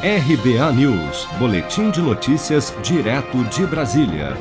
RBA News, Boletim de Notícias, direto de Brasília.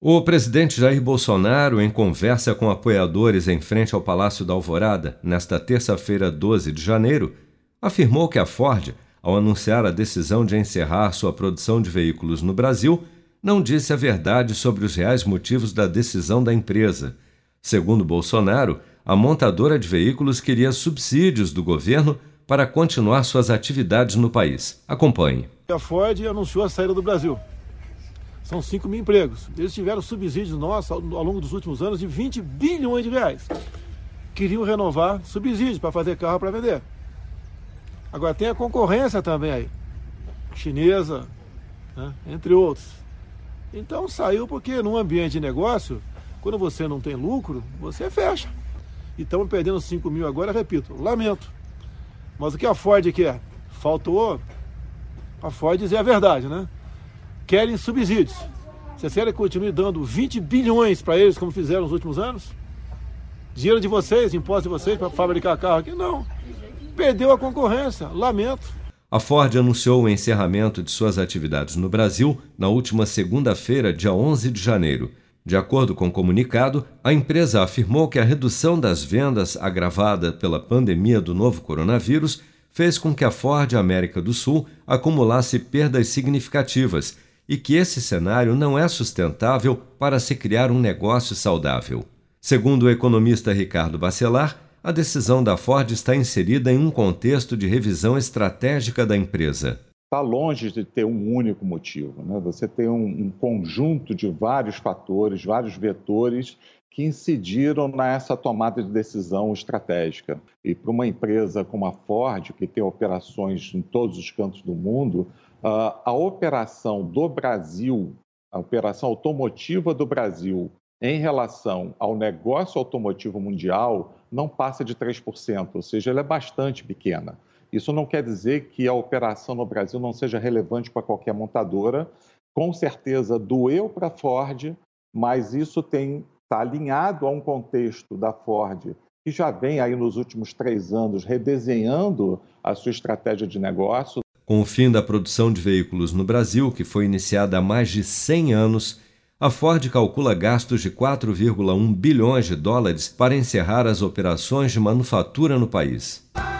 O presidente Jair Bolsonaro, em conversa com apoiadores em frente ao Palácio da Alvorada, nesta terça-feira, 12 de janeiro, afirmou que a Ford, ao anunciar a decisão de encerrar sua produção de veículos no Brasil, não disse a verdade sobre os reais motivos da decisão da empresa. Segundo Bolsonaro, a montadora de veículos queria subsídios do governo para continuar suas atividades no país. Acompanhe. A Ford anunciou a saída do Brasil. São 5 mil empregos. Eles tiveram subsídios nossos ao, longo dos últimos anos de 20 bilhões de reais. Queriam renovar subsídios para fazer carro para vender. Agora tem a concorrência também aí, chinesa, né? entre outros. Então saiu porque num ambiente de negócio, quando você não tem lucro, você fecha. E estamos perdendo 5 mil agora, repito, lamento. Mas o que a Ford quer? Faltou a Ford dizer a verdade, né? Querem subsídios. Vocês querem que continue dando 20 bilhões para eles, como fizeram nos últimos anos? Dinheiro de vocês, imposto de vocês para fabricar carro aqui? Não. Perdeu a concorrência. Lamento. A Ford anunciou o encerramento de suas atividades no Brasil na última segunda-feira, dia 11 de janeiro. De acordo com o comunicado, a empresa afirmou que a redução das vendas agravada pela pandemia do novo coronavírus fez com que a Ford América do Sul acumulasse perdas significativas e que esse cenário não é sustentável para se criar um negócio saudável. Segundo o economista Ricardo Bacelar, a decisão da Ford está inserida em um contexto de revisão estratégica da empresa está longe de ter um único motivo. Né? Você tem um, um, conjunto de vários fatores, vários vetores que incidiram nessa tomada de decisão estratégica. E para uma empresa como a Ford, que tem operações em todos os cantos do mundo, a operação do Brasil, a operação automotiva do Brasil em relação ao negócio automotivo mundial não passa de 3%, ou seja, ela é bastante pequena. Isso não quer dizer que a operação no Brasil não seja relevante para qualquer montadora. Com certeza doeu para a Ford, mas isso está alinhado a um contexto da Ford que já vem aí nos últimos três anos redesenhando a sua estratégia de negócio. Com o fim da produção de veículos no Brasil, que foi iniciada há mais de 100 anos, a Ford calcula gastos de 4,1 bilhões de dólares para encerrar as operações de manufatura no país.